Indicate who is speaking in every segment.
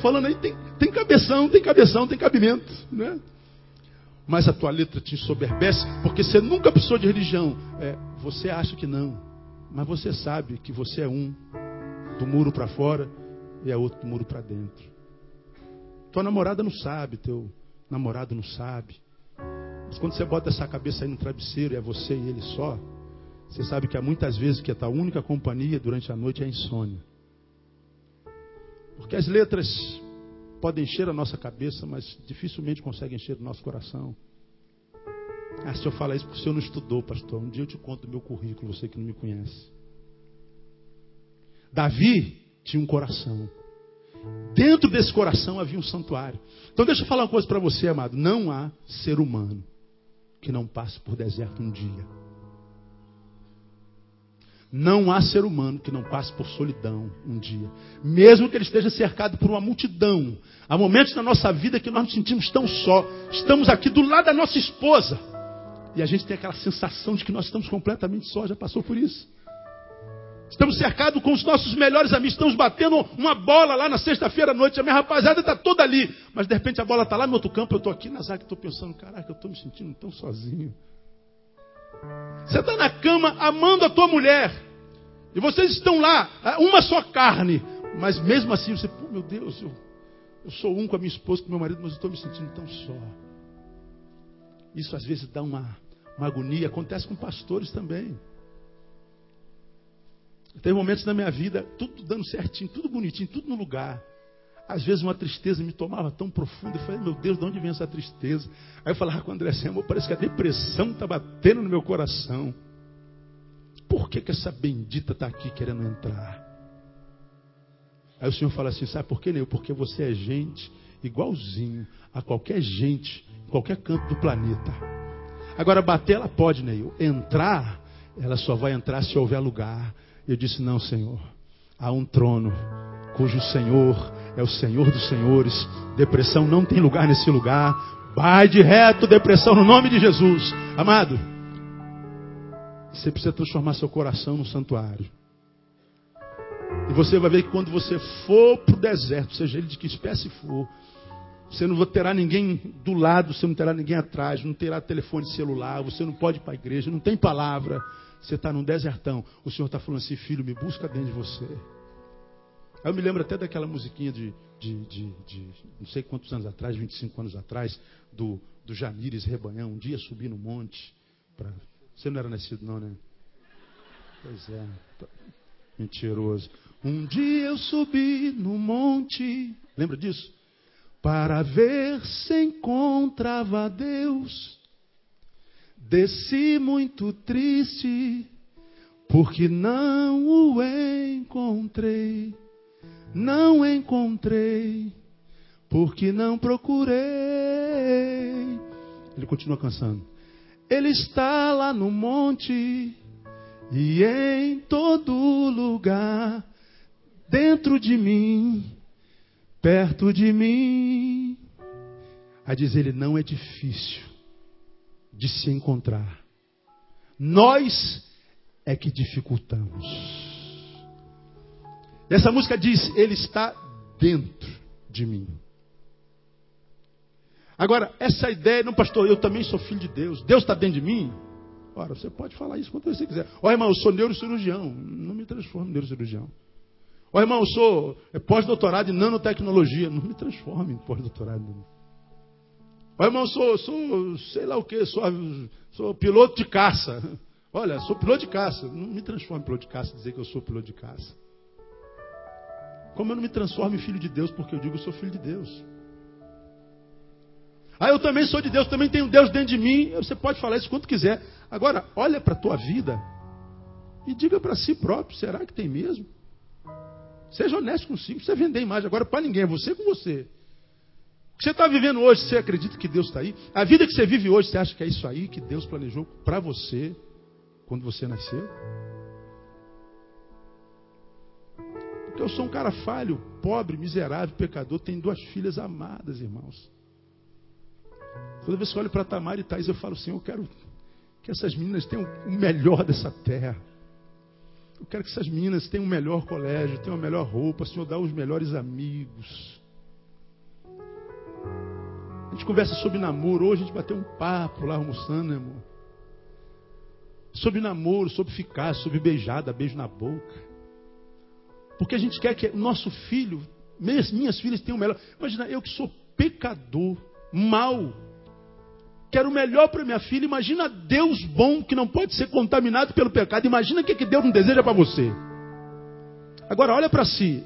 Speaker 1: falando aí tem, tem cabeção, tem cabeção, tem cabimento, né? Mas a tua letra te ensoberbece, porque você nunca precisou de religião. É, você acha que não, mas você sabe que você é um do muro para fora e é outro do muro para dentro. Tua namorada não sabe, teu namorado não sabe. Mas quando você bota essa cabeça aí no travesseiro e é você e ele só, você sabe que há muitas vezes que a tua única companhia durante a noite é a insônia. Porque as letras podem encher a nossa cabeça, mas dificilmente conseguem encher o nosso coração. Ah, se eu falar isso porque o senhor não estudou, pastor. Um dia eu te conto o meu currículo, você que não me conhece. Davi tinha um coração. Dentro desse coração havia um santuário. Então deixa eu falar uma coisa para você, amado. Não há ser humano que não passe por deserto um dia. Não há ser humano que não passe por solidão um dia. Mesmo que ele esteja cercado por uma multidão. Há momentos na nossa vida que nós nos sentimos tão só. Estamos aqui do lado da nossa esposa. E a gente tem aquela sensação de que nós estamos completamente só. Já passou por isso? Estamos cercados com os nossos melhores amigos. Estamos batendo uma bola lá na sexta-feira à noite. A minha rapaziada está toda ali. Mas de repente a bola está lá no outro campo. Eu estou aqui na zaga e estou pensando: caraca, eu estou me sentindo tão sozinho. Você está na cama amando a tua mulher. E vocês estão lá, uma só carne. Mas mesmo assim você, pô, meu Deus, eu, eu sou um com a minha esposa, com meu marido, mas eu estou me sentindo tão só. Isso às vezes dá uma, uma agonia. Acontece com pastores também. Tem momentos na minha vida, tudo dando certinho, tudo bonitinho, tudo no lugar. Às vezes uma tristeza me tomava tão profunda. Eu falei, meu Deus, de onde vem essa tristeza? Aí eu falava com o André Senhor, parece que a depressão está batendo no meu coração. Por que, que essa bendita está aqui querendo entrar? Aí o Senhor fala assim, sabe por que, Neil? Porque você é gente igualzinho a qualquer gente, em qualquer canto do planeta. Agora, bater ela pode, Neil. Entrar, ela só vai entrar se houver lugar. Eu disse, não, Senhor. Há um trono cujo Senhor é o Senhor dos Senhores. Depressão não tem lugar nesse lugar. Vai de reto, depressão, no nome de Jesus. Amado, você precisa transformar seu coração no santuário. E você vai ver que quando você for para o deserto, seja ele de que espécie for, você não terá ninguém do lado, você não terá ninguém atrás, não terá telefone celular, você não pode ir para a igreja, não tem palavra. Você está num desertão. O Senhor está falando assim, filho, me busca dentro de você. Eu me lembro até daquela musiquinha de, de, de, de, não sei quantos anos atrás, 25 anos atrás, do, do Jamires Rebanhão. Um dia subi no monte. Pra... Você não era nascido, não, né? Pois é. Mentiroso. Um dia eu subi no monte. Lembra disso? Para ver se encontrava Deus. Desci muito triste, porque não o encontrei. Não encontrei, porque não procurei. Ele continua cansando. Ele está lá no monte e em todo lugar, dentro de mim, perto de mim. A dizer ele não é difícil de se encontrar. Nós é que dificultamos. Essa música diz: Ele está dentro de mim. Agora, essa ideia, não, pastor, eu também sou filho de Deus. Deus está dentro de mim? Ora, você pode falar isso quando você quiser. Ó, irmão, eu sou neurocirurgião. Não me transforme em neurocirurgião. Ó, irmão, eu sou é, pós-doutorado em nanotecnologia. Não me transforme em pós-doutorado. Ó, irmão, eu sou, sou, sei lá o que, sou, sou piloto de caça. Olha, sou piloto de caça. Não me transforme em piloto de caça dizer que eu sou piloto de caça. Como eu não me transformo em filho de Deus porque eu digo que sou filho de Deus? Ah, eu também sou de Deus, também tenho Deus dentro de mim. Você pode falar isso quanto quiser. Agora, olha para a tua vida e diga para si próprio: será que tem mesmo? Seja honesto consigo, você vender imagem agora para ninguém, é você com você. O que você está vivendo hoje, você acredita que Deus está aí? A vida que você vive hoje, você acha que é isso aí que Deus planejou para você quando você nasceu? Eu sou um cara falho, pobre, miserável, pecador, tenho duas filhas amadas, irmãos. Toda vez que eu olho para Tamar e Thais, eu falo, Senhor, eu quero que essas meninas tenham o melhor dessa terra. Eu quero que essas meninas tenham o melhor colégio, tenham a melhor roupa, Senhor, dá os melhores amigos. A gente conversa sobre namoro. Hoje a gente bateu um papo lá almoçando, né, amor? Sobre namoro, sobre ficar, sobre beijada, beijo na boca. Porque a gente quer que o nosso filho, minhas, minhas filhas tenham o melhor. Imagina, eu que sou pecador, mal, quero o melhor para minha filha. Imagina Deus bom que não pode ser contaminado pelo pecado. Imagina o que, que Deus não deseja para você. Agora, olha para si.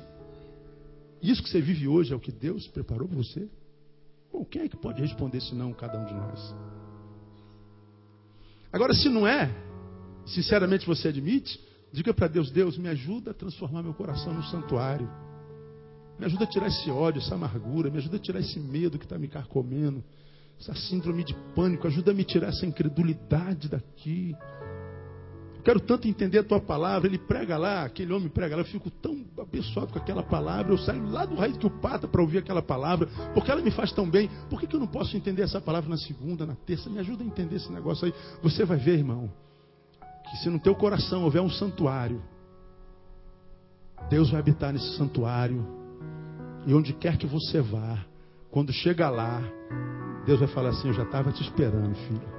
Speaker 1: Isso que você vive hoje é o que Deus preparou para você? Ou quem é que pode responder se não cada um de nós? Agora, se não é, sinceramente você admite, diga para Deus: Deus, me ajuda a transformar meu coração no santuário. Me ajuda a tirar esse ódio, essa amargura. Me ajuda a tirar esse medo que está me carcomendo. Essa síndrome de pânico. Ajuda a me tirar essa incredulidade daqui. Eu quero tanto entender a tua palavra. Ele prega lá, aquele homem prega lá. Eu fico tão abençoado com aquela palavra. Eu saio lá do raio que o pata para ouvir aquela palavra. Porque ela me faz tão bem. Por que, que eu não posso entender essa palavra na segunda, na terça? Me ajuda a entender esse negócio aí. Você vai ver, irmão, que se no teu coração houver um santuário, Deus vai habitar nesse santuário e onde quer que você vá, quando chega lá, Deus vai falar assim: Eu já estava te esperando, filho.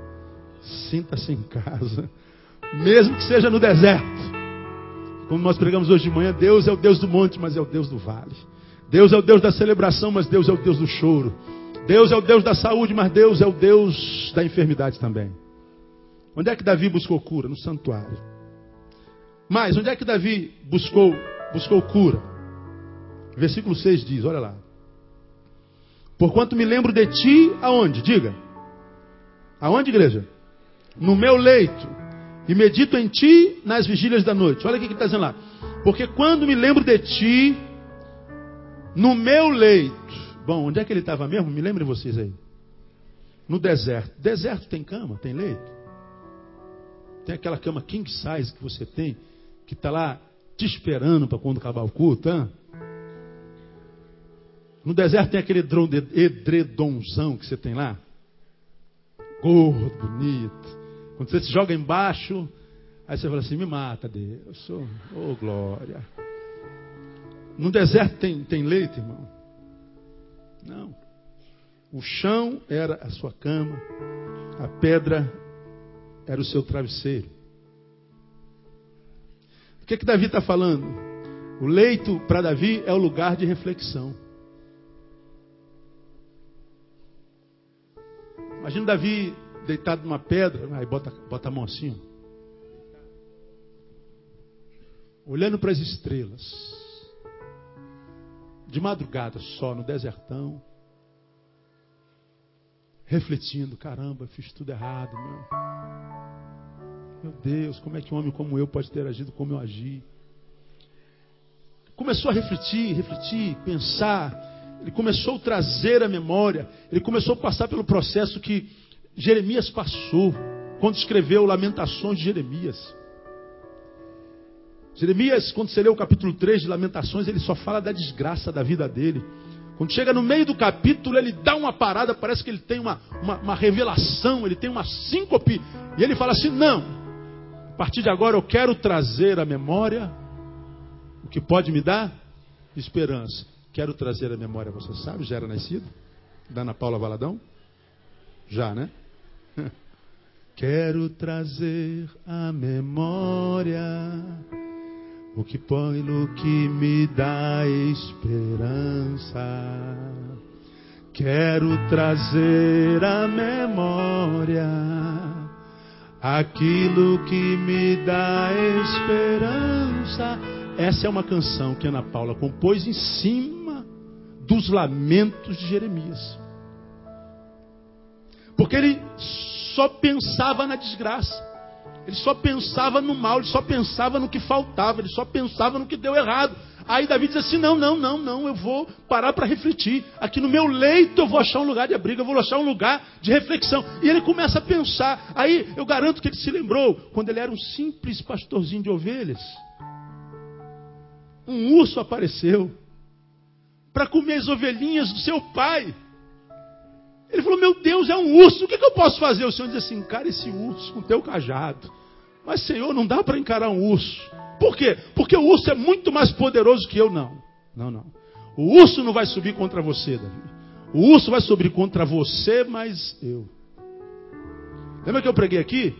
Speaker 1: Sinta-se em casa, mesmo que seja no deserto. Como nós pregamos hoje de manhã, Deus é o Deus do monte, mas é o Deus do vale. Deus é o Deus da celebração, mas Deus é o Deus do choro. Deus é o Deus da saúde, mas Deus é o Deus da enfermidade também. Onde é que Davi buscou cura? No santuário. Mas onde é que Davi buscou, buscou cura? Versículo 6 diz: Olha lá. Porquanto me lembro de ti, aonde? Diga. Aonde, igreja? No meu leito. E medito em ti nas vigílias da noite. Olha o que está dizendo lá. Porque quando me lembro de ti, no meu leito. Bom, onde é que ele estava mesmo? Me lembrem vocês aí. No deserto. Deserto tem cama? Tem leito? Tem aquela cama king size que você tem, que está lá te esperando para quando acabar o culto, hein? No deserto tem aquele edredomzão que você tem lá. Gordo, bonito. Quando você se joga embaixo, aí você fala assim: me mata, Deus. Oh, oh glória. No deserto tem, tem leite, irmão? Não. O chão era a sua cama, a pedra era o seu travesseiro. O que, que Davi está falando? O leito para Davi é o lugar de reflexão. Imagina Davi deitado numa pedra, aí bota, bota a mão assim, olhando para as estrelas, de madrugada só, no desertão, refletindo: caramba, fiz tudo errado, meu. Meu Deus, como é que um homem como eu pode ter agido como eu agi? Começou a refletir, refletir, pensar, ele começou a trazer a memória, ele começou a passar pelo processo que Jeremias passou quando escreveu Lamentações de Jeremias. Jeremias, quando você lê o capítulo 3 de Lamentações, ele só fala da desgraça da vida dele. Quando chega no meio do capítulo, ele dá uma parada, parece que ele tem uma, uma, uma revelação, ele tem uma síncope, e ele fala assim: Não, a partir de agora eu quero trazer à memória o que pode me dar esperança. Quero trazer a memória, você sabe, já era nascido? Da Ana Paula Valadão? Já, né? Quero trazer a memória o que põe no que me dá esperança. Quero trazer a memória aquilo que me dá esperança. Essa é uma canção que Ana Paula compôs em cima dos lamentos de Jeremias. Porque ele só pensava na desgraça. Ele só pensava no mal, ele só pensava no que faltava, ele só pensava no que deu errado. Aí Davi diz assim: Não, não, não, não, eu vou parar para refletir. Aqui no meu leito eu vou achar um lugar de abrigo, eu vou achar um lugar de reflexão. E ele começa a pensar. Aí eu garanto que ele se lembrou quando ele era um simples pastorzinho de ovelhas. Um urso apareceu para comer as ovelhinhas do seu pai. Ele falou: Meu Deus, é um urso, o que, que eu posso fazer? O Senhor diz assim: Encara esse urso com teu cajado. Mas, Senhor, não dá para encarar um urso. Por quê? Porque o urso é muito mais poderoso que eu, não. Não, não. O urso não vai subir contra você, Davi. O urso vai subir contra você, mas eu. Lembra que eu preguei aqui?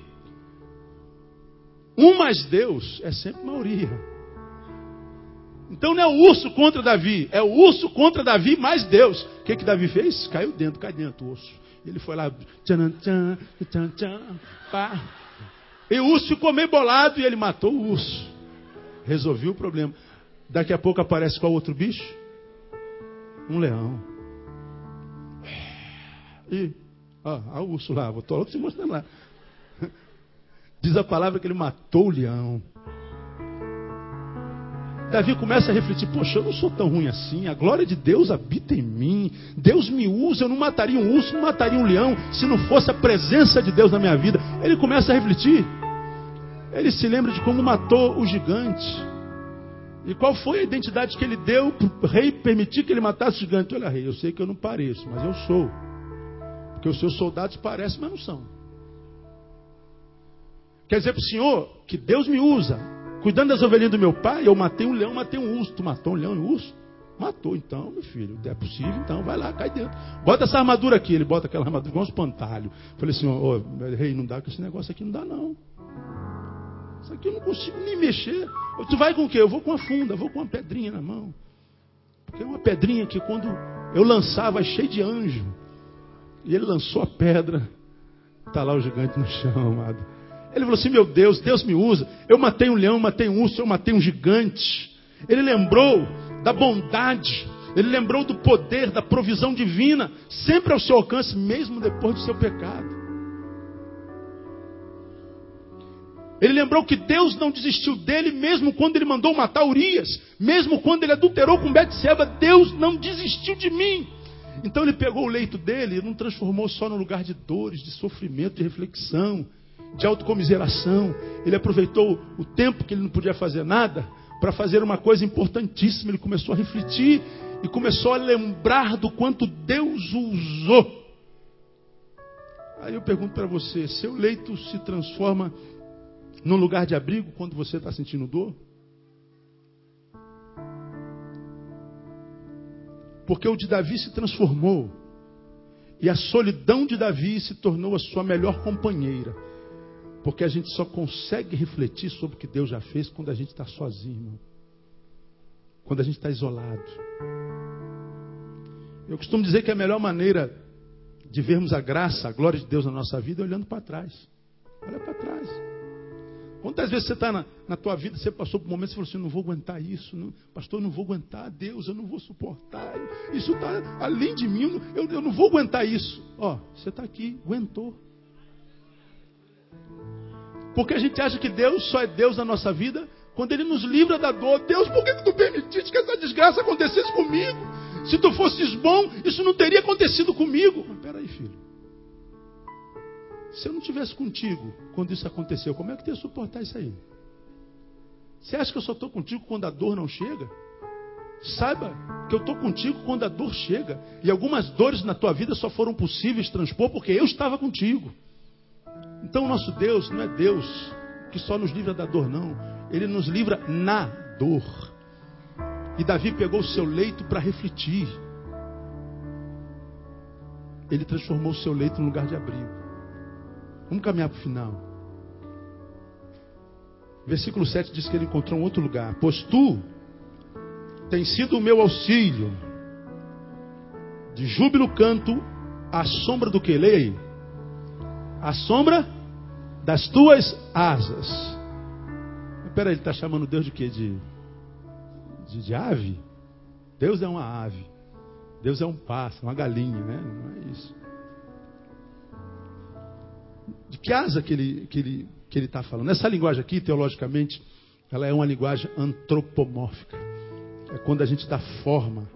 Speaker 1: Um mais Deus é sempre maioria. Então não é o urso contra Davi, é o urso contra Davi mais Deus. O que, que Davi fez? Caiu dentro, caiu dentro o urso. Ele foi lá, tchan, tchan, tchan, tchan, pá. E o urso ficou meio bolado e ele matou o urso. Resolveu o problema. Daqui a pouco aparece qual outro bicho? Um leão. E, ó, ó o urso lá, vou logo te mostrando lá. Diz a palavra que ele matou o leão. Davi começa a refletir: Poxa, eu não sou tão ruim assim. A glória de Deus habita em mim. Deus me usa. Eu não mataria um urso, não mataria um leão se não fosse a presença de Deus na minha vida. Ele começa a refletir. Ele se lembra de como matou o gigante. E qual foi a identidade que ele deu para o rei permitir que ele matasse o gigante? Olha, rei, eu sei que eu não pareço, mas eu sou. Porque os seus soldados parecem, mas não são. Quer dizer para o senhor que Deus me usa, cuidando das ovelhinhas do meu pai, eu matei um leão, matei um urso. Tu matou um leão e um urso? Matou, então, meu filho. É possível, então, vai lá, cai dentro. Bota essa armadura aqui. Ele bota aquela armadura igual um espantalho. Falei assim, ô, oh, rei, não dá, que esse negócio aqui não dá, não. Isso aqui eu não consigo nem mexer. Tu vai com o quê? Eu vou com a funda, vou com uma pedrinha na mão. Porque é uma pedrinha que quando eu lançava, cheio de anjo. E ele lançou a pedra. Está lá o gigante no chão, amado. Ele falou assim: Meu Deus, Deus me usa. Eu matei um leão, matei um urso, eu matei um gigante. Ele lembrou da bondade, ele lembrou do poder, da provisão divina, sempre ao seu alcance, mesmo depois do seu pecado. Ele lembrou que Deus não desistiu dele, mesmo quando ele mandou matar Urias, mesmo quando ele adulterou com Betseba, Deus não desistiu de mim. Então ele pegou o leito dele e não transformou só no lugar de dores, de sofrimento, de reflexão, de autocomiseração. Ele aproveitou o tempo que ele não podia fazer nada para fazer uma coisa importantíssima. Ele começou a refletir e começou a lembrar do quanto Deus o usou. Aí eu pergunto para você: seu leito se transforma num lugar de abrigo quando você está sentindo dor? Porque o de Davi se transformou. E a solidão de Davi se tornou a sua melhor companheira. Porque a gente só consegue refletir sobre o que Deus já fez quando a gente está sozinho, irmão. Quando a gente está isolado. Eu costumo dizer que a melhor maneira de vermos a graça, a glória de Deus na nossa vida é olhando para trás. Olha para trás. Quantas vezes você está na, na, tua vida, você passou por momentos e falou assim, não vou aguentar isso, não, pastor, eu não vou aguentar, Deus, eu não vou suportar, isso está além de mim, eu, eu não vou aguentar isso. Ó, você está aqui, aguentou. Porque a gente acha que Deus só é Deus na nossa vida quando Ele nos livra da dor. Deus, por que tu permitiste que essa desgraça acontecesse comigo? Se tu fosses bom, isso não teria acontecido comigo. Mas peraí, filho. Se eu não tivesse contigo quando isso aconteceu, como é que tu ia suportar isso aí? Você acha que eu só estou contigo quando a dor não chega? Saiba que eu estou contigo quando a dor chega. E algumas dores na tua vida só foram possíveis transpor porque eu estava contigo. Então o nosso Deus não é Deus que só nos livra da dor, não. Ele nos livra na dor. E Davi pegou o seu leito para refletir. Ele transformou o seu leito em lugar de abrigo. Vamos caminhar para o final. Versículo 7 diz que ele encontrou um outro lugar. Pois tu tens sido o meu auxílio. De júbilo canto à sombra do que? Leia aí. A sombra das tuas asas. Espera, ele está chamando Deus de quê? De, de, de, ave? Deus é uma ave. Deus é um pássaro, uma galinha, né? Não é isso de que asa que ele que ele que ele está falando. Essa linguagem aqui, teologicamente, ela é uma linguagem antropomórfica. É quando a gente dá forma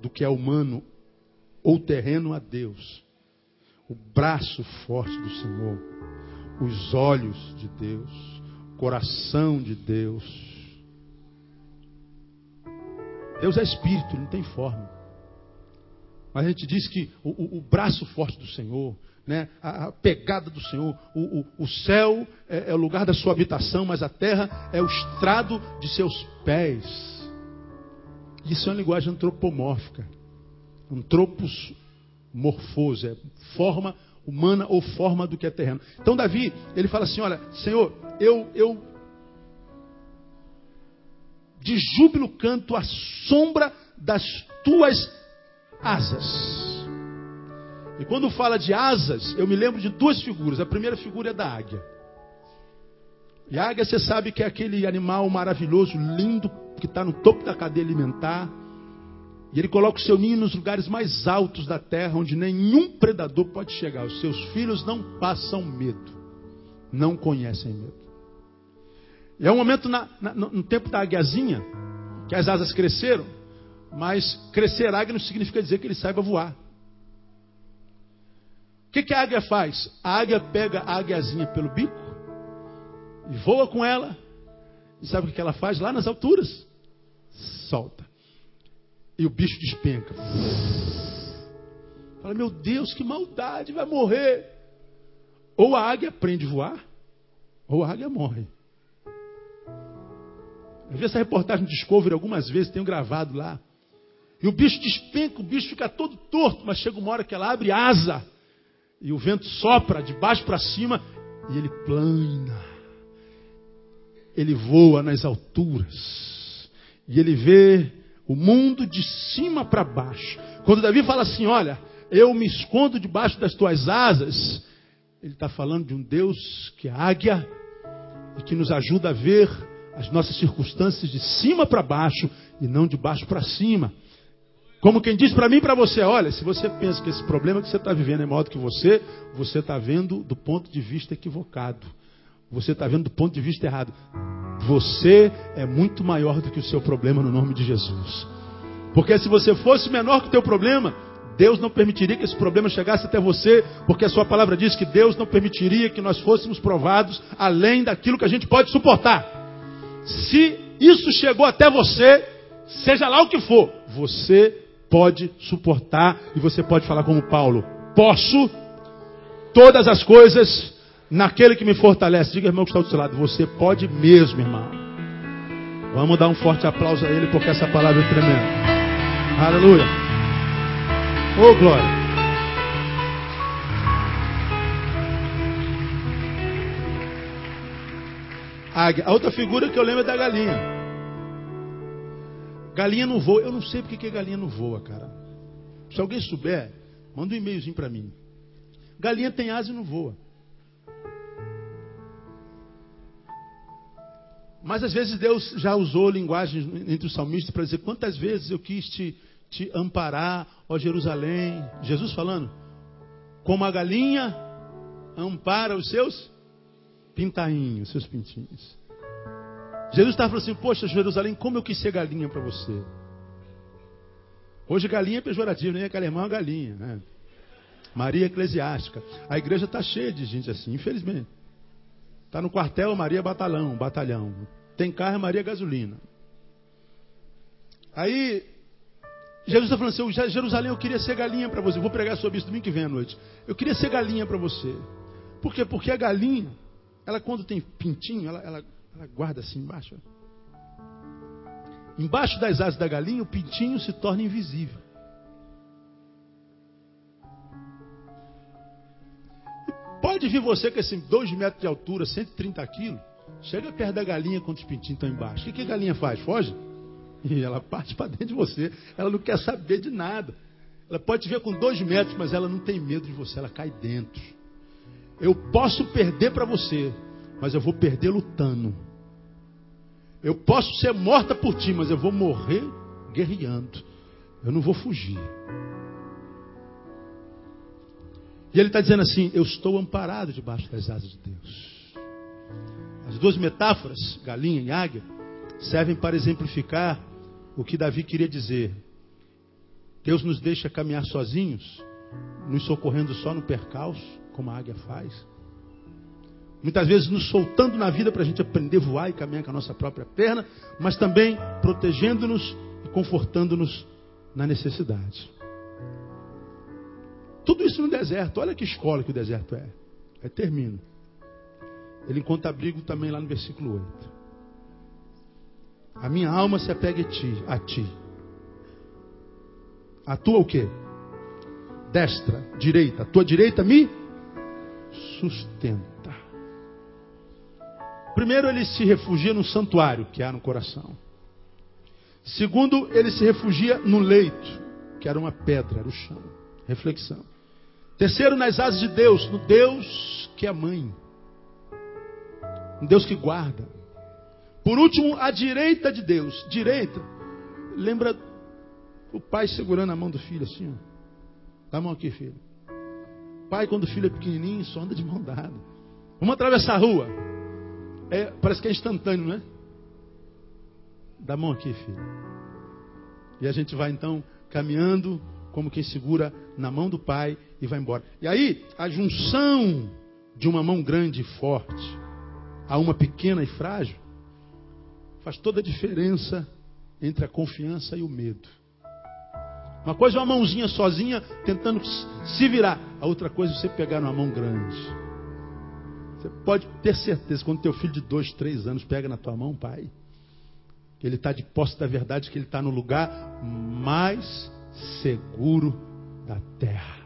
Speaker 1: do que é humano ou terreno a Deus. O braço forte do Senhor, os olhos de Deus, coração de Deus. Deus é espírito, não tem forma. Mas a gente diz que o, o, o braço forte do Senhor, né, a, a, pegada do Senhor. O, o, o céu é, é, o lugar da sua habitação, mas a terra é o estrado de seus pés. Isso é uma linguagem antropomórfica. Antropos morfoso, é forma humana ou forma do que é terreno. Então Davi, ele fala assim, olha, Senhor, eu, eu de júbilo canto a sombra das tuas asas. E quando fala de asas, eu me lembro de duas figuras. A primeira figura é da águia. E a águia, você sabe que é aquele animal maravilhoso, lindo, que está no topo da cadeia alimentar. E ele coloca o seu ninho nos lugares mais altos da terra, onde nenhum predador pode chegar. Os seus filhos não passam medo, não conhecem medo. E é um momento na, na, no tempo da águiazinha, que as asas cresceram, mas crescer águia não significa dizer que ele saiba voar. O que, que a águia faz? A águia pega a águiazinha pelo bico e voa com ela. E sabe o que ela faz lá nas alturas? Solta. E o bicho despenca. Fala, meu Deus, que maldade, vai morrer. Ou a águia aprende a voar, ou a águia morre. Eu vi essa reportagem no Discovery algumas vezes, tenho gravado lá. E o bicho despenca, o bicho fica todo torto, mas chega uma hora que ela abre asa. E o vento sopra de baixo para cima e ele plana. Ele voa nas alturas. E ele vê o mundo de cima para baixo. Quando Davi fala assim: Olha, eu me escondo debaixo das tuas asas, ele está falando de um Deus que é águia e que nos ajuda a ver as nossas circunstâncias de cima para baixo e não de baixo para cima. Como quem diz para mim e para você, olha, se você pensa que esse problema que você está vivendo é maior do que você, você está vendo do ponto de vista equivocado. Você está vendo do ponto de vista errado. Você é muito maior do que o seu problema no nome de Jesus. Porque se você fosse menor que o teu problema, Deus não permitiria que esse problema chegasse até você, porque a sua palavra diz que Deus não permitiria que nós fôssemos provados além daquilo que a gente pode suportar. Se isso chegou até você, seja lá o que for, você pode suportar e você pode falar como Paulo: posso todas as coisas naquele que me fortalece. Diga, irmão, que está do seu lado, você pode mesmo, irmão. Vamos dar um forte aplauso a ele, porque essa palavra é tremenda. Aleluia. Oh, glória. A outra figura que eu lembro é da galinha. Galinha não voa. Eu não sei porque que galinha não voa, cara. Se alguém souber, manda um e-mailzinho para mim. Galinha tem asa e não voa. Mas às vezes Deus já usou linguagem entre os salmistas para dizer quantas vezes eu quis te, te amparar, ó Jerusalém. Jesus falando, como a galinha ampara os seus pintainhos, seus pintinhos. Jesus estava falando assim: Poxa, Jerusalém, como eu quis ser galinha para você. Hoje galinha é pejorativo, nem aquela irmã é uma galinha, né? Maria Eclesiástica. A igreja está cheia de gente assim, infelizmente. Está no quartel Maria Batalhão, batalhão. Tem carro Maria Gasolina. Aí, Jesus está falando assim: Jerusalém, eu queria ser galinha para você. vou pregar sobre isso domingo que vem à noite. Eu queria ser galinha para você. Por quê? Porque a galinha, ela quando tem pintinho, ela, ela, ela guarda assim embaixo. Embaixo das asas da galinha, o pintinho se torna invisível. Pode vir você com esse 2 metros de altura, 130 quilos, chega perto da galinha quando os pintinhos estão embaixo. O que, que a galinha faz? Foge? E ela parte para dentro de você. Ela não quer saber de nada. Ela pode te ver com 2 metros, mas ela não tem medo de você, ela cai dentro. Eu posso perder para você, mas eu vou perder lutando. Eu posso ser morta por ti, mas eu vou morrer guerreando. Eu não vou fugir. E ele está dizendo assim: Eu estou amparado debaixo das asas de Deus. As duas metáforas, galinha e águia, servem para exemplificar o que Davi queria dizer. Deus nos deixa caminhar sozinhos, nos socorrendo só no percalço como a águia faz. Muitas vezes nos soltando na vida para a gente aprender a voar e caminhar com a nossa própria perna, mas também protegendo-nos e confortando-nos na necessidade. Tudo isso no deserto. Olha que escola que o deserto é. Aí termina. Ele encontra abrigo também lá no versículo 8. A minha alma se apega a ti, a ti. A tua o quê? Destra, direita. A tua direita me sustenta. Primeiro, ele se refugia no santuário que há no coração. Segundo, ele se refugia no leito, que era uma pedra, era o chão. Reflexão. Terceiro, nas asas de Deus, no Deus que é mãe. Um Deus que guarda. Por último, à direita de Deus. Direita. Lembra o pai segurando a mão do filho assim, ó. Dá a mão aqui, filho. Pai, quando o filho é pequenininho, só anda de mão dada. Vamos atravessar a rua. É, parece que é instantâneo, não é? Dá a mão aqui, filho. E a gente vai então caminhando como quem segura na mão do pai e vai embora. E aí, a junção de uma mão grande e forte a uma pequena e frágil faz toda a diferença entre a confiança e o medo. Uma coisa é uma mãozinha sozinha tentando se virar, a outra coisa é você pegar numa mão grande. Você pode ter certeza, quando teu filho de dois, três anos pega na tua mão, pai, que ele está de posse da verdade, que ele está no lugar mais seguro da terra.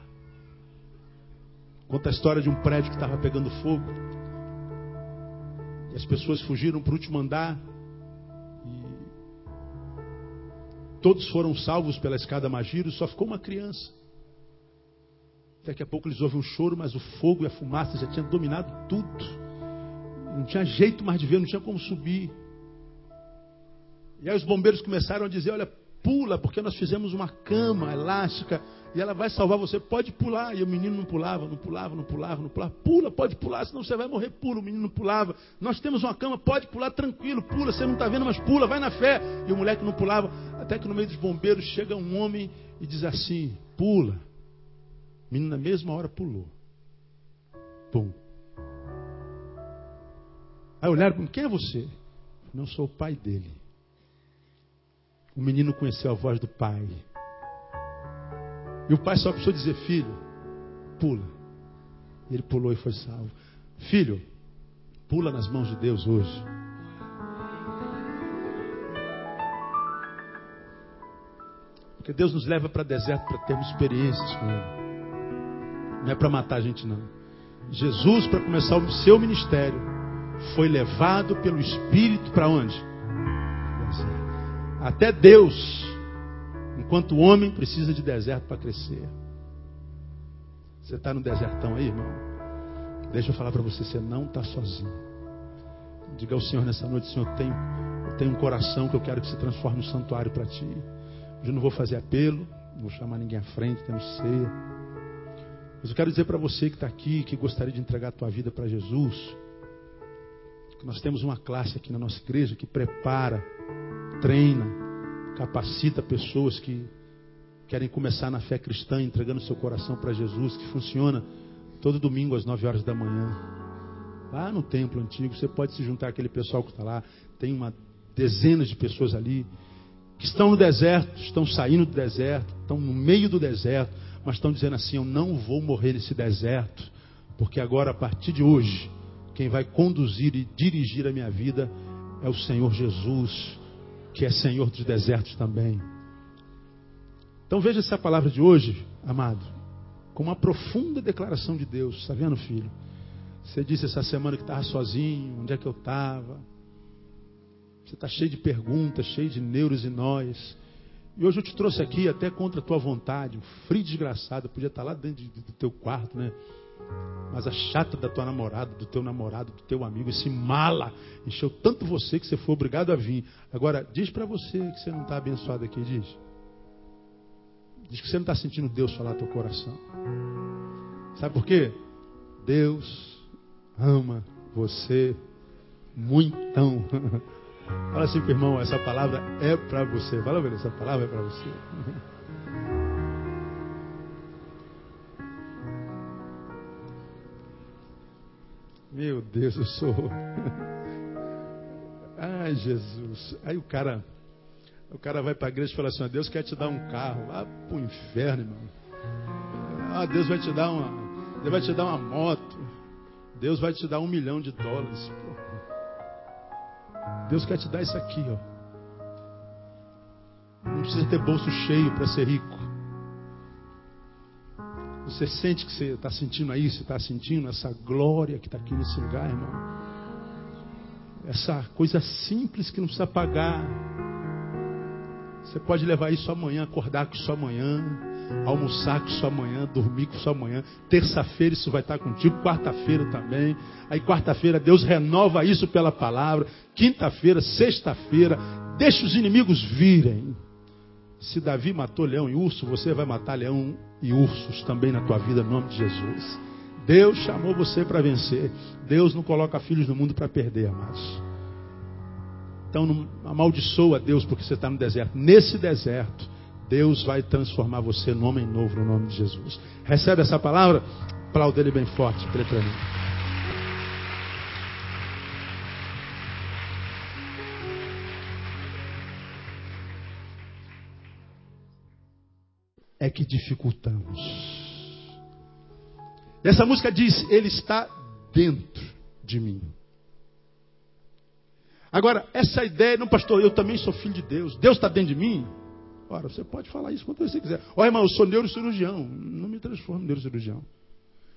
Speaker 1: Conta a história de um prédio que estava pegando fogo. E as pessoas fugiram para o último andar. E todos foram salvos pela escada Magiro, só ficou uma criança. Daqui a pouco eles ouvem um choro, mas o fogo e a fumaça já tinham dominado tudo. Não tinha jeito mais de ver, não tinha como subir. E aí os bombeiros começaram a dizer: Olha, pula, porque nós fizemos uma cama elástica e ela vai salvar você. Pode pular. E o menino não pulava, não pulava, não pulava, não pulava. Pula, pode pular, senão você vai morrer. Pula. O menino não pulava. Nós temos uma cama, pode pular tranquilo, pula. Você não está vendo, mas pula, vai na fé. E o moleque não pulava. Até que no meio dos bombeiros chega um homem e diz assim: pula. O menino na mesma hora pulou. Pum. Aí olharam, quem é você? Não sou o pai dele. O menino conheceu a voz do pai. E o pai só precisou dizer: Filho, pula. Ele pulou e foi salvo. Filho, pula nas mãos de Deus hoje. Porque Deus nos leva para deserto para termos experiências com Ele. Não é para matar a gente, não. Jesus, para começar o seu ministério, foi levado pelo Espírito para onde? Até Deus, enquanto homem precisa de deserto para crescer. Você está no desertão aí, irmão? Deixa eu falar para você, você não está sozinho. Diga ao Senhor nessa noite, Senhor, eu tenho, eu tenho um coração que eu quero que se transforme no santuário para ti. Eu não vou fazer apelo, não vou chamar ninguém à frente, temos ceia. Mas eu quero dizer para você que está aqui, que gostaria de entregar a tua vida para Jesus, que nós temos uma classe aqui na nossa igreja que prepara treina, capacita pessoas que querem começar na fé cristã, entregando seu coração para Jesus, que funciona todo domingo às 9 horas da manhã. Lá no templo antigo, você pode se juntar àquele pessoal que está lá. Tem uma dezenas de pessoas ali que estão no deserto, estão saindo do deserto, estão no meio do deserto, mas estão dizendo assim: Eu não vou morrer nesse deserto, porque agora, a partir de hoje, quem vai conduzir e dirigir a minha vida é o Senhor Jesus que é Senhor dos desertos também. Então veja essa palavra de hoje, amado, como uma profunda declaração de Deus. Está vendo, filho? Você disse essa semana que estava sozinho, onde é que eu estava? Você está cheio de perguntas, cheio de neuros e nós. E hoje eu te trouxe aqui até contra a tua vontade, um frio desgraçado, podia estar lá dentro do teu quarto, né? Mas a chata da tua namorada, do teu namorado, do teu amigo, esse mala, encheu tanto você que você foi obrigado a vir. Agora, diz para você que você não está abençoado aqui, diz. Diz que você não está sentindo Deus falar teu coração. Sabe por quê? Deus ama você muitão. Fala assim irmão, essa palavra é para você. Fala, velho, essa palavra é para você. Meu Deus, eu sou. Ai, Jesus. Aí o cara, o cara vai para a igreja e fala assim: Deus quer te dar um carro. Vá para o inferno, irmão. Ah, Deus vai te dar uma, Deus vai te dar uma moto. Deus vai te dar um milhão de dólares. Deus quer te dar isso aqui, ó. Não precisa ter bolso cheio para ser rico. Você sente que você está sentindo aí, você está sentindo essa glória que está aqui nesse lugar, irmão. Essa coisa simples que não precisa pagar. Você pode levar isso amanhã, acordar com isso amanhã, almoçar com isso amanhã, dormir com isso amanhã. Terça-feira isso vai estar contigo, quarta-feira também. Aí quarta-feira Deus renova isso pela palavra. Quinta-feira, sexta-feira, deixa os inimigos virem. Se Davi matou leão e urso, você vai matar leão e ursos também na tua vida, em nome de Jesus. Deus chamou você para vencer. Deus não coloca filhos no mundo para perder, amados. Então não amaldiçoa Deus porque você está no deserto. Nesse deserto, Deus vai transformar você num homem novo no nome de Jesus. Recebe essa palavra? Aplauda ele bem forte, para mim. É que dificultamos. Essa música diz: Ele está dentro de mim. Agora, essa ideia, não, pastor, eu também sou filho de Deus. Deus está dentro de mim? Ora, você pode falar isso quando você quiser. Ó, irmão, eu sou neurocirurgião. Não me transforme em neurocirurgião.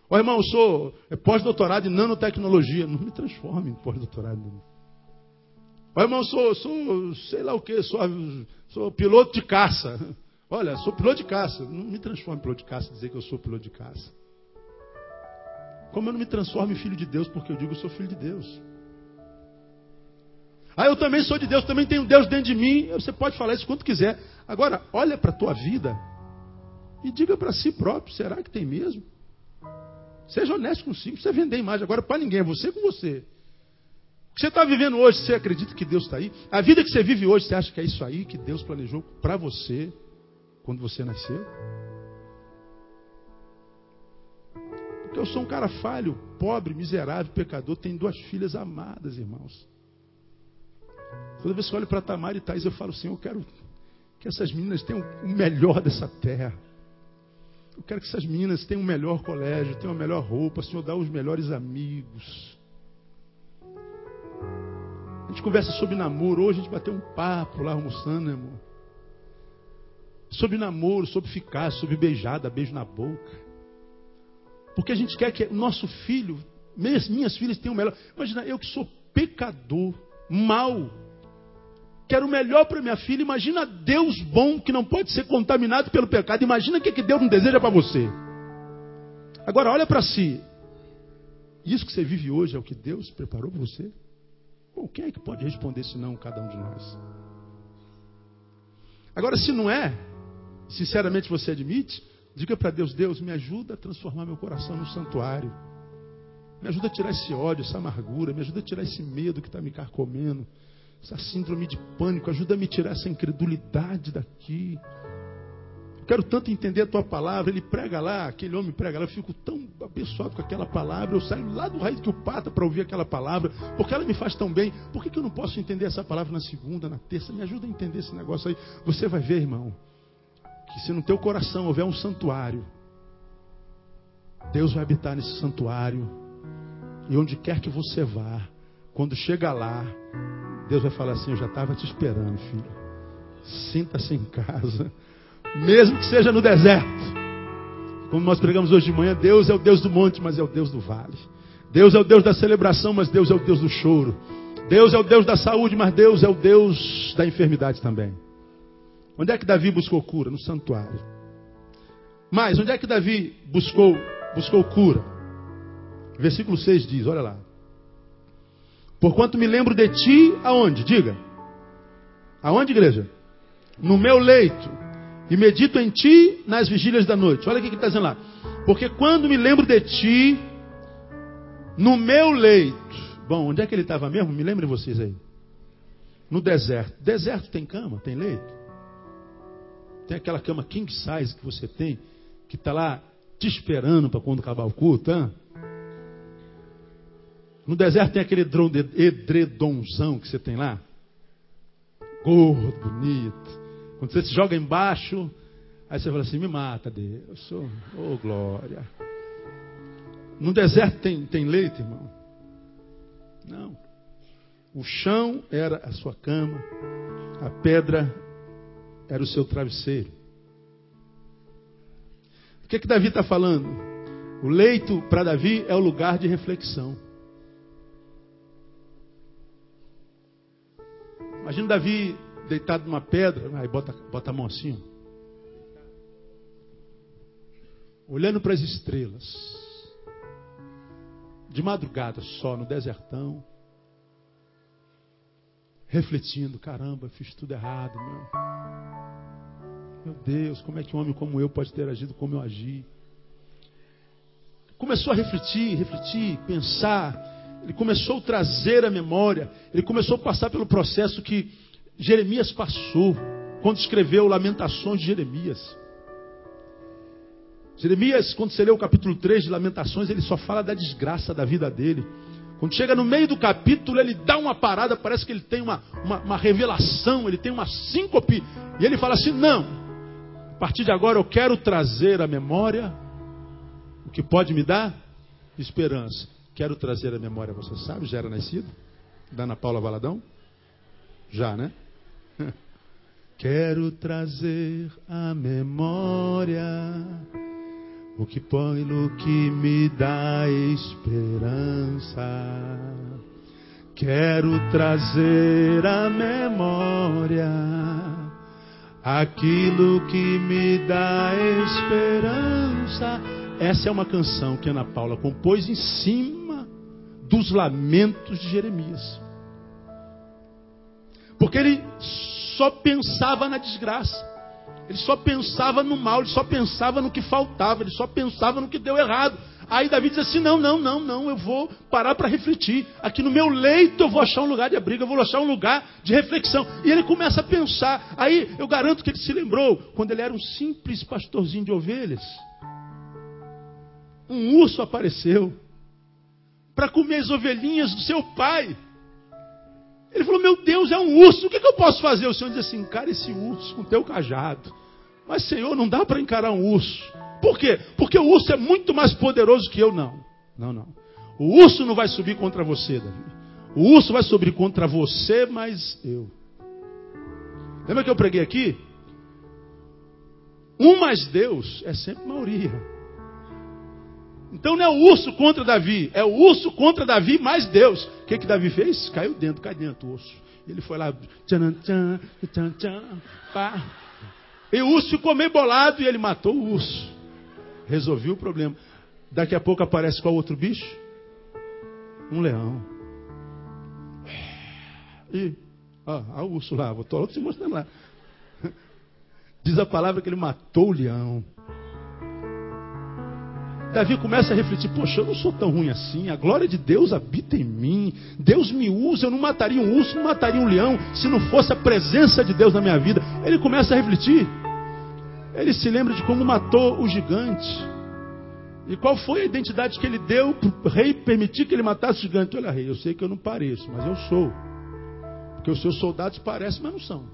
Speaker 1: Ó, irmão, eu sou é, pós-doutorado em nanotecnologia. Não me transforme em pós-doutorado. Ó, irmão, eu sou, sou sei lá o que, sou, sou piloto de caça. Olha, sou piloto de caça. Não me transforme em piloto de caça dizer que eu sou piloto de caça. Como eu não me transformo em filho de Deus porque eu digo que eu sou filho de Deus. Ah, eu também sou de Deus, também tenho Deus dentro de mim. Você pode falar isso quanto quiser. Agora, olha para a tua vida e diga para si próprio: será que tem mesmo? Seja honesto consigo, você vender imagem agora para ninguém, é você com você. O que você está vivendo hoje, você acredita que Deus está aí? A vida que você vive hoje, você acha que é isso aí que Deus planejou para você? Quando você nasceu? Porque eu sou um cara falho, pobre, miserável, pecador, tenho duas filhas amadas, irmãos. Toda vez que eu olho para Tamar e Thais, eu falo assim: eu quero que essas meninas tenham o melhor dessa terra. Eu quero que essas meninas tenham o melhor colégio, tenham a melhor roupa, o Senhor dá os melhores amigos. A gente conversa sobre namoro, hoje a gente bateu um papo lá almoçando, né, amor? Sobre namoro, sobre ficar, sobre beijada, beijo na boca. Porque a gente quer que nosso filho, minhas, minhas filhas tenham o melhor. Imagina, eu que sou pecador, mal, quero o melhor para minha filha. Imagina Deus bom que não pode ser contaminado pelo pecado. Imagina o que, que Deus não deseja para você. Agora, olha para si. Isso que você vive hoje é o que Deus preparou para você? Bom, quem é que pode responder se não cada um de nós? Agora, se não é, sinceramente você admite, diga para Deus: Deus, me ajuda a transformar meu coração num santuário. Me ajuda a tirar esse ódio, essa amargura, me ajuda a tirar esse medo que está me carcomendo, essa síndrome de pânico, ajuda a me tirar essa incredulidade daqui. Eu quero tanto entender a tua palavra. Ele prega lá, aquele homem prega lá, eu fico tão abençoado com aquela palavra. Eu saio lá do raio que o pata para ouvir aquela palavra, porque ela me faz tão bem. Por que, que eu não posso entender essa palavra na segunda, na terça? Me ajuda a entender esse negócio aí. Você vai ver, irmão que se no teu coração houver um santuário, Deus vai habitar nesse santuário. E onde quer que você vá, quando chega lá, Deus vai falar assim: Eu já estava te esperando, filho. Sinta-se em casa, mesmo que seja no deserto. Como nós pregamos hoje de manhã, Deus é o Deus do monte, mas é o Deus do vale. Deus é o Deus da celebração, mas Deus é o Deus do choro. Deus é o Deus da saúde, mas Deus é o Deus da enfermidade também. Onde é que Davi buscou cura? No santuário. Mas, onde é que Davi buscou, buscou cura? Versículo 6 diz: olha lá. Porquanto me lembro de ti, aonde? Diga. Aonde, igreja? No meu leito. E medito em ti nas vigílias da noite. Olha o que está dizendo lá. Porque quando me lembro de ti, no meu leito. Bom, onde é que ele estava mesmo? Me lembrem vocês aí. No deserto. Deserto tem cama? Tem leito? Tem aquela cama king size que você tem, que está lá te esperando para quando acabar o culto. Hein? No deserto tem aquele edredomzão que você tem lá. Gordo, bonito. Quando você se joga embaixo, aí você fala assim: me mata, Deus. Oh, oh glória. No deserto tem, tem leite, irmão? Não. O chão era a sua cama, a pedra era o seu travesseiro. que, que Davi está falando? O leito para Davi é o lugar de reflexão. Imagina Davi deitado numa pedra, aí bota, bota a mão assim, olhando para as estrelas, de madrugada só, no desertão, refletindo: caramba, fiz tudo errado, meu. Meu Deus, como é que um homem como eu pode ter agido como eu agi? Começou a refletir, refletir, pensar, ele começou a trazer a memória, ele começou a passar pelo processo que Jeremias passou quando escreveu Lamentações de Jeremias. Jeremias, quando você lê o capítulo 3 de Lamentações, ele só fala da desgraça da vida dele. Quando chega no meio do capítulo, ele dá uma parada, parece que ele tem uma, uma, uma revelação, ele tem uma síncope, e ele fala assim: Não, partir de agora eu quero trazer à memória o que pode me dar esperança. Quero trazer a memória, você sabe, já era nascido? Dana Paula Valadão? Já, né? Quero trazer a memória o que põe no que me dá esperança. Quero trazer a memória aquilo que me dá esperança. Essa é uma canção que Ana Paula compôs em cima dos lamentos de Jeremias. Porque ele só pensava na desgraça. Ele só pensava no mal, ele só pensava no que faltava, ele só pensava no que deu errado. Aí Davi diz assim: não, não, não, não, eu vou parar para refletir. Aqui no meu leito eu vou achar um lugar de abrigo, eu vou achar um lugar de reflexão. E ele começa a pensar. Aí eu garanto que ele se lembrou quando ele era um simples pastorzinho de ovelhas. Um urso apareceu para comer as ovelhinhas do seu pai. Ele falou: Meu Deus, é um urso, o que, que eu posso fazer? O Senhor diz assim: Encara esse urso com teu cajado. Mas, Senhor, não dá para encarar um urso. Por quê? Porque o urso é muito mais poderoso que eu, não. Não, não. O urso não vai subir contra você, Davi. O urso vai subir contra você, mas eu. Lembra que eu preguei aqui? Um mais Deus é sempre maioria. Então não é o urso contra Davi, é o urso contra Davi mais Deus. O que, que Davi fez? Caiu dentro, caiu dentro o urso. Ele foi lá, tchan, tchan, tchan, tchan, pá. E o urso ficou meio bolado e ele matou o urso. Resolveu o problema. Daqui a pouco aparece qual outro bicho? Um leão. E, ó, ó o urso lá, vou logo se mostrando lá. Diz a palavra que ele matou o leão. Davi começa a refletir: Poxa, eu não sou tão ruim assim. A glória de Deus habita em mim. Deus me usa. Eu não mataria um urso, não mataria um leão, se não fosse a presença de Deus na minha vida. Ele começa a refletir. Ele se lembra de como matou o gigante. E qual foi a identidade que ele deu para o rei permitir que ele matasse o gigante? Olha, rei, eu sei que eu não pareço, mas eu sou. Porque os seus soldados parecem, mas não são.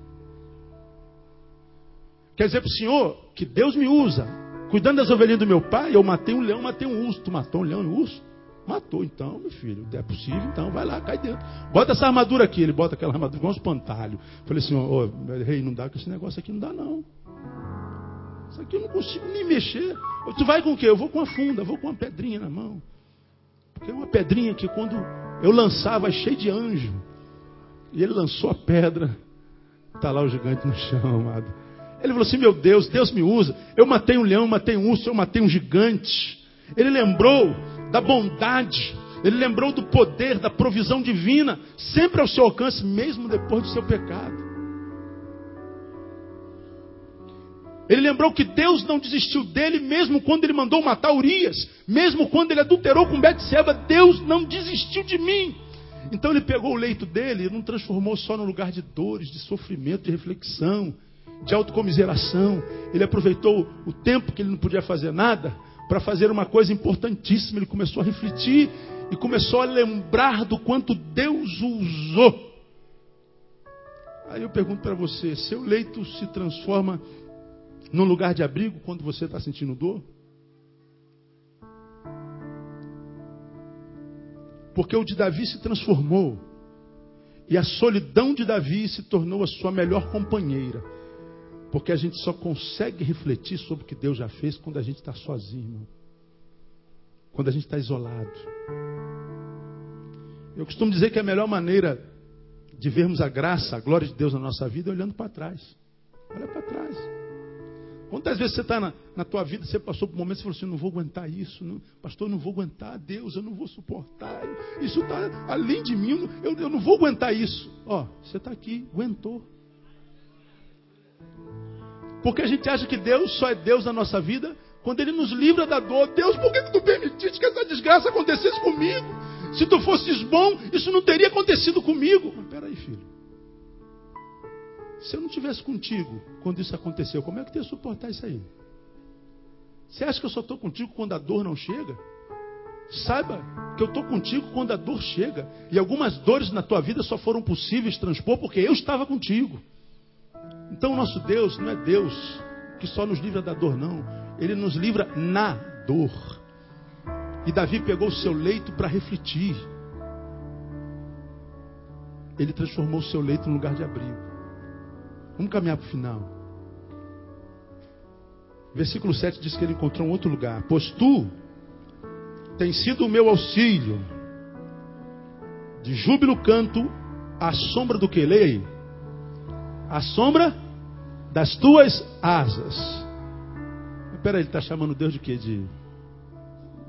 Speaker 1: Quer dizer para o senhor que Deus me usa, Cuidando das ovelhinhas do meu pai, eu matei um leão, matei um urso. Tu matou um leão e um urso? Matou, então, meu filho. É possível, então, vai lá, cai dentro. Bota essa armadura aqui. Ele bota aquela armadura igual um espantalho. Falei assim, oh, rei, não dá, que esse negócio aqui não dá, não. Isso aqui eu não consigo nem mexer. Tu vai com o quê? Eu vou com a funda, vou com uma pedrinha na mão. Porque é uma pedrinha que quando eu lançava, cheio de anjo. E ele lançou a pedra. Está lá o gigante no chão, amado. Ele falou assim: Meu Deus, Deus me usa. Eu matei um leão, matei um urso, eu matei um gigante. Ele lembrou da bondade, ele lembrou do poder, da provisão divina, sempre ao seu alcance, mesmo depois do seu pecado. Ele lembrou que Deus não desistiu dele, mesmo quando ele mandou matar Urias, mesmo quando ele adulterou com Betseba, Deus não desistiu de mim. Então ele pegou o leito dele e não transformou só no lugar de dores, de sofrimento, de reflexão de autocomiseração. Ele aproveitou o tempo que ele não podia fazer nada para fazer uma coisa importantíssima. Ele começou a refletir e começou a lembrar do quanto Deus o usou. Aí eu pergunto para você: seu leito se transforma num lugar de abrigo quando você está sentindo dor? Porque o de Davi se transformou. E a solidão de Davi se tornou a sua melhor companheira. Porque a gente só consegue refletir sobre o que Deus já fez quando a gente está sozinho, irmão. Quando a gente está isolado. Eu costumo dizer que a melhor maneira de vermos a graça, a glória de Deus na nossa vida é olhando para trás. Olha para trás. Quantas vezes você está na, na, tua vida, você passou por um momento e falou assim, não vou aguentar isso, não, pastor, eu não vou aguentar, Deus, eu não vou suportar, isso está além de mim, eu, eu não vou aguentar isso. Ó, você está aqui, aguentou. Porque a gente acha que Deus só é Deus na nossa vida quando Ele nos livra da dor. Deus, por que tu permitiste que essa desgraça acontecesse comigo? Se tu fosses bom, isso não teria acontecido comigo. Mas peraí, filho. Se eu não tivesse contigo quando isso aconteceu, como é que tu ia suportar isso aí? Você acha que eu só estou contigo quando a dor não chega? Saiba que eu estou contigo quando a dor chega. E algumas dores na tua vida só foram possíveis transpor porque eu estava contigo. Então nosso Deus não é Deus que só nos livra da dor, não. Ele nos livra na dor. E Davi pegou o seu leito para refletir. Ele transformou o seu leito em lugar de abrigo. Vamos caminhar para o final. Versículo 7 diz que ele encontrou um outro lugar. Pois tu tens sido o meu auxílio. De júbilo canto à sombra do que lei. A sombra das tuas asas. Espera, ele está chamando Deus de quê? De,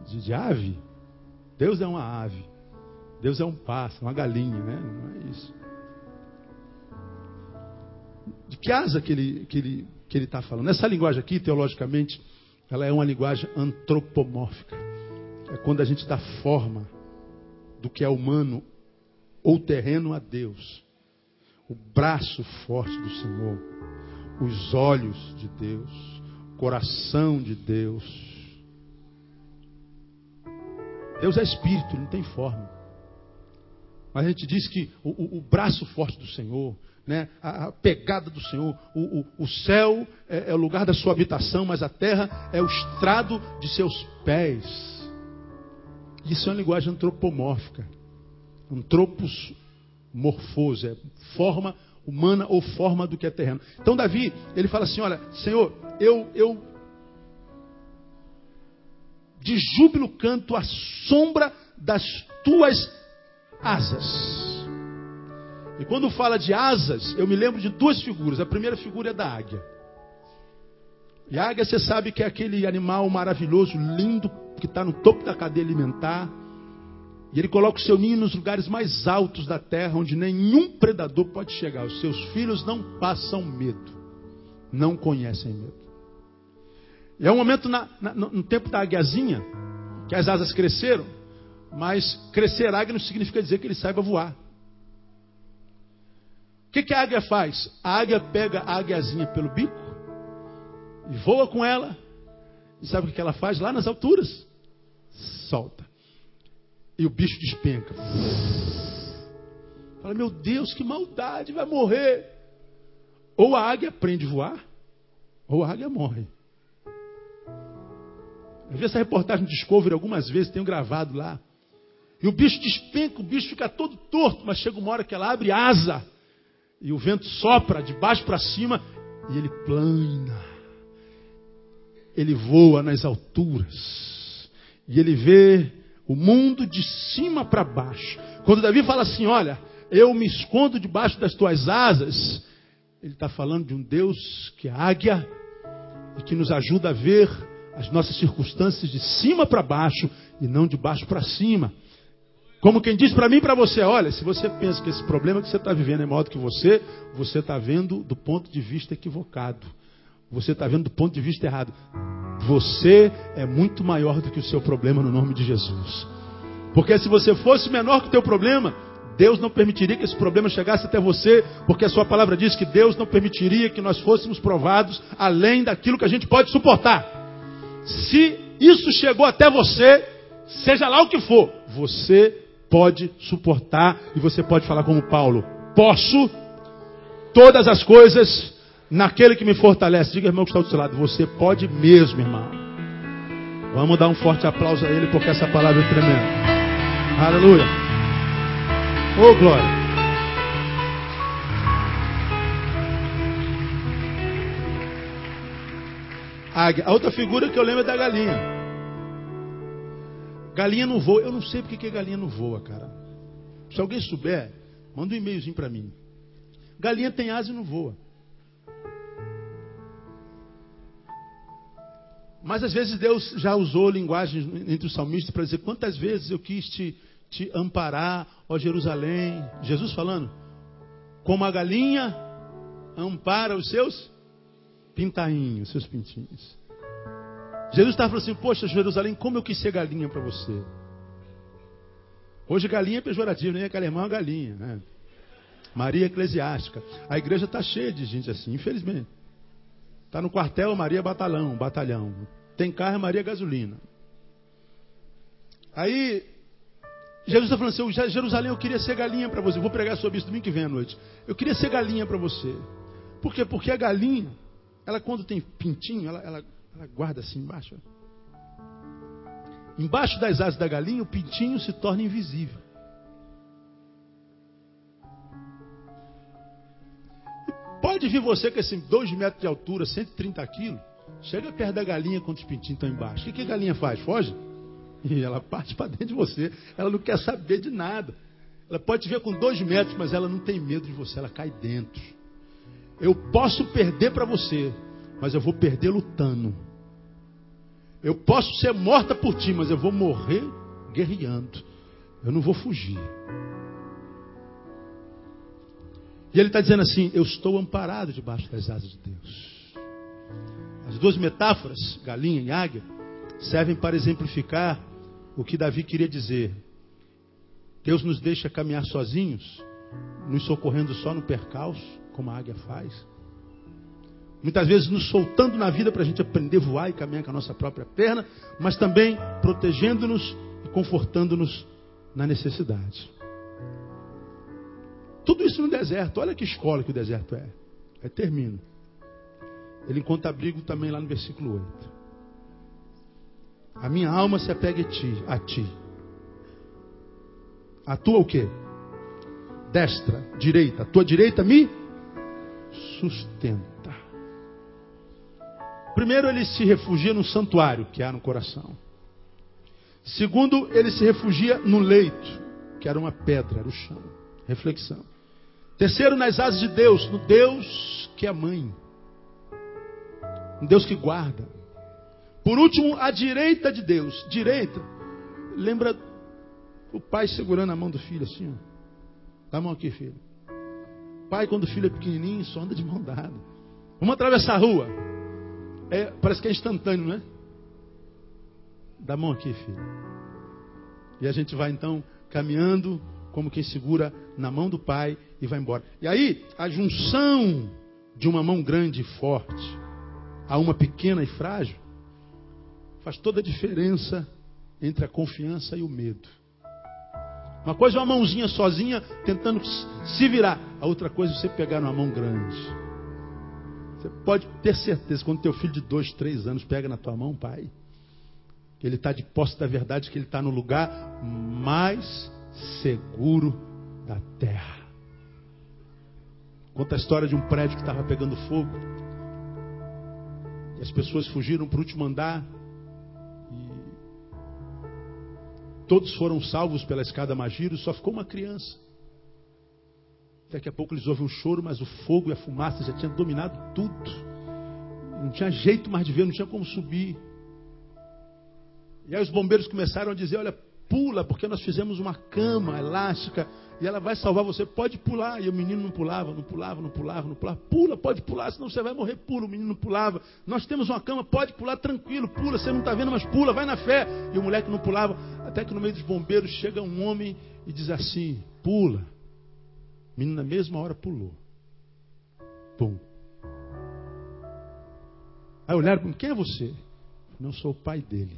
Speaker 1: de, de ave? Deus é uma ave. Deus é um pássaro, uma galinha, né? Não é isso. De que asa que ele que ele que ele está falando? Essa linguagem aqui, teologicamente, ela é uma linguagem antropomórfica. É quando a gente dá forma do que é humano ou terreno a Deus. O braço forte do Senhor, os olhos de Deus, o coração de Deus. Deus é espírito, não tem forma. Mas a gente diz que o, o, o braço forte do Senhor, né? a, a pegada do Senhor. O, o, o céu é, é, o lugar da sua habitação, mas a terra é o estrado de seus pés. Isso é uma linguagem antropomórfica. Antropos morfoso, é forma humana ou forma do que é terreno. Então Davi, ele fala assim, olha, Senhor, eu, eu de júbilo canto à sombra das tuas asas. E quando fala de asas, eu me lembro de duas figuras. A primeira figura é da águia. E a águia, você sabe que é aquele animal maravilhoso, lindo, que está no topo da cadeia alimentar. E ele coloca o seu ninho nos lugares mais altos da terra, onde nenhum predador pode chegar. Os seus filhos não passam medo, não conhecem medo. E é um momento na, na, no tempo da águiazinha, que as asas cresceram, mas crescer águia não significa dizer que ele saiba voar. O que, que a águia faz? A águia pega a águiazinha pelo bico e voa com ela. E sabe o que ela faz lá nas alturas? Solta. E o bicho despenca. Fala, meu Deus, que maldade, vai morrer. Ou a águia aprende a voar, ou a águia morre. Eu vi essa reportagem no Discovery algumas vezes, tenho gravado lá. E o bicho despenca, o bicho fica todo torto, mas chega uma hora que ela abre asa e o vento sopra de baixo para cima e ele plana. Ele voa nas alturas. E ele vê o mundo de cima para baixo. Quando Davi fala assim: Olha, eu me escondo debaixo das tuas asas, ele está falando de um Deus que é águia e que nos ajuda a ver as nossas circunstâncias de cima para baixo e não de baixo para cima. Como quem diz para mim e para você, olha, se você pensa que esse problema que você está vivendo é maior do que você, você está vendo do ponto de vista equivocado. Você está vendo do ponto de vista errado. Você é muito maior do que o seu problema no nome de Jesus. Porque se você fosse menor que o teu problema, Deus não permitiria que esse problema chegasse até você, porque a sua palavra diz que Deus não permitiria que nós fôssemos provados além daquilo que a gente pode suportar. Se isso chegou até você, seja lá o que for, você pode suportar e você pode falar como Paulo: posso todas as coisas naquele que me fortalece. Diga, irmão, que está do seu lado, você pode mesmo, irmão. Vamos dar um forte aplauso a ele porque essa palavra é tremenda. Aleluia. Oh, glória. A outra figura que eu lembro é da galinha. Galinha não voa. Eu não sei porque que galinha não voa, cara. Se alguém souber, manda um e-mailzinho para mim. Galinha tem asa e não voa. Mas às vezes Deus já usou linguagem entre os salmistas para dizer quantas vezes eu quis te, te amparar, ó Jerusalém. Jesus falando, como a galinha ampara os seus pintainhos, seus pintinhos. Jesus estava falando assim, poxa, Jerusalém, como eu quis ser galinha para você. Hoje galinha é pejorativo, nem aquela irmã é galinha, né? Maria Eclesiástica. A igreja está cheia de gente assim, infelizmente. Está no quartel Maria Batalhão, batalhão. Tem carro Maria Gasolina. Aí, Jesus está falando assim, Jerusalém, eu queria ser galinha para você. vou pregar sobre isso domingo que vem à noite. Eu queria ser galinha para você. Por quê? Porque a galinha, ela quando tem pintinho, ela, ela, ela guarda assim embaixo. Embaixo das asas da galinha, o pintinho se torna invisível. Pode vir você com esses 2 metros de altura, 130 quilos, chega perto da galinha quando os pintinhos estão embaixo. O que, que a galinha faz? Foge? E ela parte para dentro de você. Ela não quer saber de nada. Ela pode te ver com 2 metros, mas ela não tem medo de você. Ela cai dentro. Eu posso perder para você, mas eu vou perder lutando. Eu posso ser morta por ti, mas eu vou morrer guerreando. Eu não vou fugir. E ele está dizendo assim: Eu estou amparado debaixo das asas de Deus. As duas metáforas, galinha e águia, servem para exemplificar o que Davi queria dizer. Deus nos deixa caminhar sozinhos, nos socorrendo só no percalço, como a águia faz. Muitas vezes nos soltando na vida para a gente aprender a voar e caminhar com a nossa própria perna, mas também protegendo-nos e confortando-nos na necessidade. Tudo isso no deserto. Olha que escola que o deserto é. Aí termina. Ele encontra abrigo também lá no versículo 8. A minha alma se apega a ti, a ti. A tua o quê? Destra, direita. A tua direita me sustenta. Primeiro, ele se refugia no santuário que há no coração. Segundo, ele se refugia no leito, que era uma pedra, era o chão. Reflexão. Terceiro, nas asas de Deus, no Deus que é mãe. Um Deus que guarda. Por último, à direita de Deus. Direita, lembra o pai segurando a mão do filho assim, ó. Dá a mão aqui, filho. Pai, quando o filho é pequenininho, só anda de mão dada. Vamos atravessar a rua. É, parece que é instantâneo, não é? Dá a mão aqui, filho. E a gente vai então caminhando como quem segura na mão do pai e vai embora. E aí, a junção de uma mão grande e forte a uma pequena e frágil faz toda a diferença entre a confiança e o medo. Uma coisa é uma mãozinha sozinha tentando se virar, a outra coisa é você pegar numa mão grande. Você pode ter certeza, quando teu filho de dois, três anos pega na tua mão, pai, que ele está de posse da verdade, que ele está no lugar mais seguro da terra. Conta a história de um prédio que estava pegando fogo. E as pessoas fugiram para o último andar. E todos foram salvos pela escada Magiro, só ficou uma criança. Daqui a pouco eles ouvem um choro, mas o fogo e a fumaça já tinham dominado tudo. Não tinha jeito mais de ver, não tinha como subir. E aí os bombeiros começaram a dizer: Olha, pula, porque nós fizemos uma cama elástica e ela vai salvar você. Pode pular. E o menino não pulava, não pulava, não pulava, não pulava. Pula, pode pular, senão você vai morrer. Pula. O menino não pulava. Nós temos uma cama, pode pular tranquilo, pula. Você não está vendo, mas pula, vai na fé. E o moleque não pulava. Até que no meio dos bombeiros chega um homem e diz assim: pula. O menino na mesma hora pulou. Pum. Aí olharam, quem é você? Não sou o pai dele.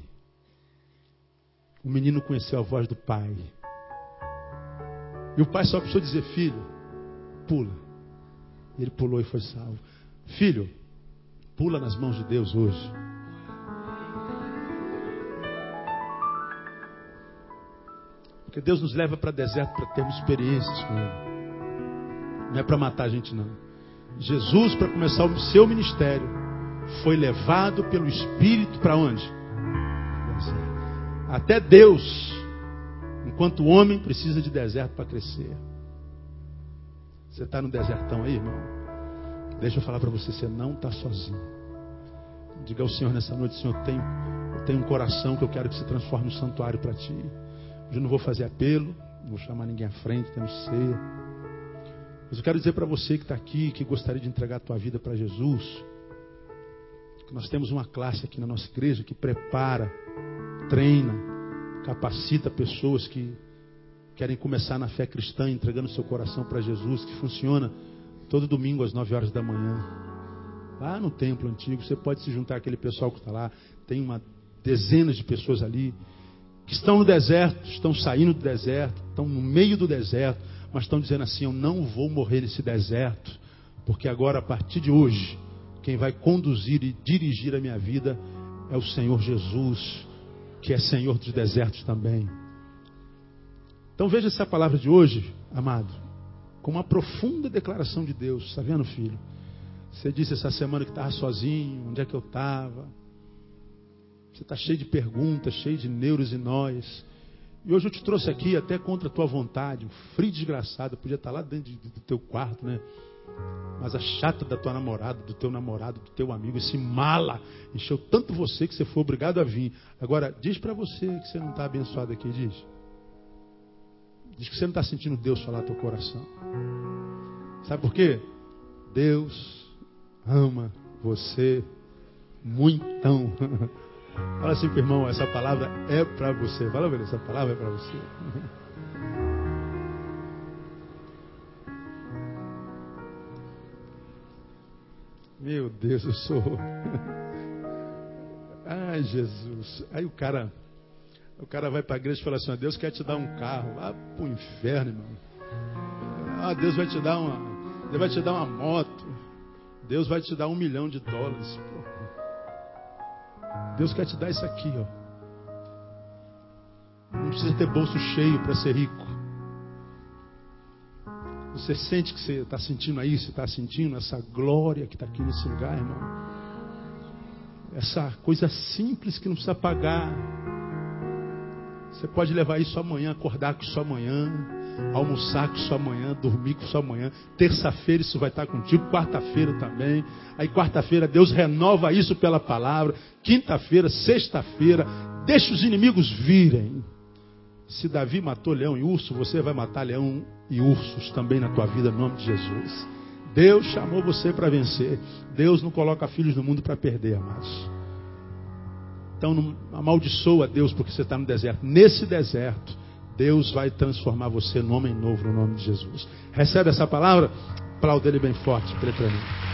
Speaker 1: O menino conheceu a voz do pai. E o pai só precisou dizer: Filho, pula. Ele pulou e foi salvo. Filho, pula nas mãos de Deus hoje. Porque Deus nos leva para deserto para termos experiências com Ele. Não é para matar a gente, não. Jesus, para começar o seu ministério, foi levado pelo Espírito para onde? Até Deus, enquanto o homem precisa de deserto para crescer. Você está no desertão aí, irmão? Deixa eu falar para você, você não está sozinho. Diga ao Senhor nessa noite, Senhor, eu tenho, eu tenho um coração que eu quero que se transforme no santuário para Ti. Hoje eu não vou fazer apelo, não vou chamar ninguém à frente, temos ceia. Mas eu quero dizer para você que está aqui, que gostaria de entregar a tua vida para Jesus, que nós temos uma classe aqui na nossa igreja que prepara, treina, capacita pessoas que querem começar na fé cristã, entregando seu coração para Jesus, que funciona todo domingo às 9 horas da manhã. Lá no templo antigo, você pode se juntar àquele pessoal que está lá. Tem uma dezenas de pessoas ali que estão no deserto, estão saindo do deserto, estão no meio do deserto, mas estão dizendo assim: Eu não vou morrer nesse deserto, porque agora, a partir de hoje, quem vai conduzir e dirigir a minha vida é o Senhor Jesus, que é Senhor dos desertos também. Então veja essa palavra de hoje, amado, como uma profunda declaração de Deus. Está vendo, filho? Você disse essa semana que estava sozinho, onde é que eu estava? Você está cheio de perguntas, cheio de neuros e nós. E hoje eu te trouxe aqui até contra a tua vontade, um frio desgraçado, podia estar lá dentro do teu quarto, né? Mas a chata da tua namorada, do teu namorado, do teu amigo, esse mala, encheu tanto você que você foi obrigado a vir. Agora, diz para você que você não está abençoado aqui, diz. Diz que você não está sentindo Deus falar no teu coração. Sabe por quê? Deus ama você muitão. Fala assim irmão, essa palavra é para você. Fala, velho, essa palavra é para você. Meu Deus, eu sou. Ai, Jesus. Aí o cara o cara vai para a igreja e fala assim: Deus quer te dar um carro. Vá para o inferno, irmão. Ah, Deus vai te dar uma. Deus vai te dar uma moto. Deus vai te dar um milhão de dólares. Deus quer te dar isso aqui, ó. Não precisa ter bolso cheio para ser rico. Você sente que você está sentindo aí, você está sentindo essa glória que está aqui nesse lugar, irmão. Essa coisa simples que não precisa pagar você pode levar isso amanhã, acordar com isso amanhã, almoçar com isso amanhã, dormir com isso amanhã. Terça-feira isso vai estar contigo, quarta-feira também. Aí quarta-feira Deus renova isso pela palavra. Quinta-feira, sexta-feira, deixa os inimigos virem. Se Davi matou leão e urso, você vai matar leão e ursos também na tua vida, em nome de Jesus. Deus chamou você para vencer. Deus não coloca filhos no mundo para perder, amados. Então não amaldiçoa Deus porque você está no deserto. Nesse deserto, Deus vai transformar você num homem novo no nome de Jesus. Recebe essa palavra? Aplauda ele bem forte, mim.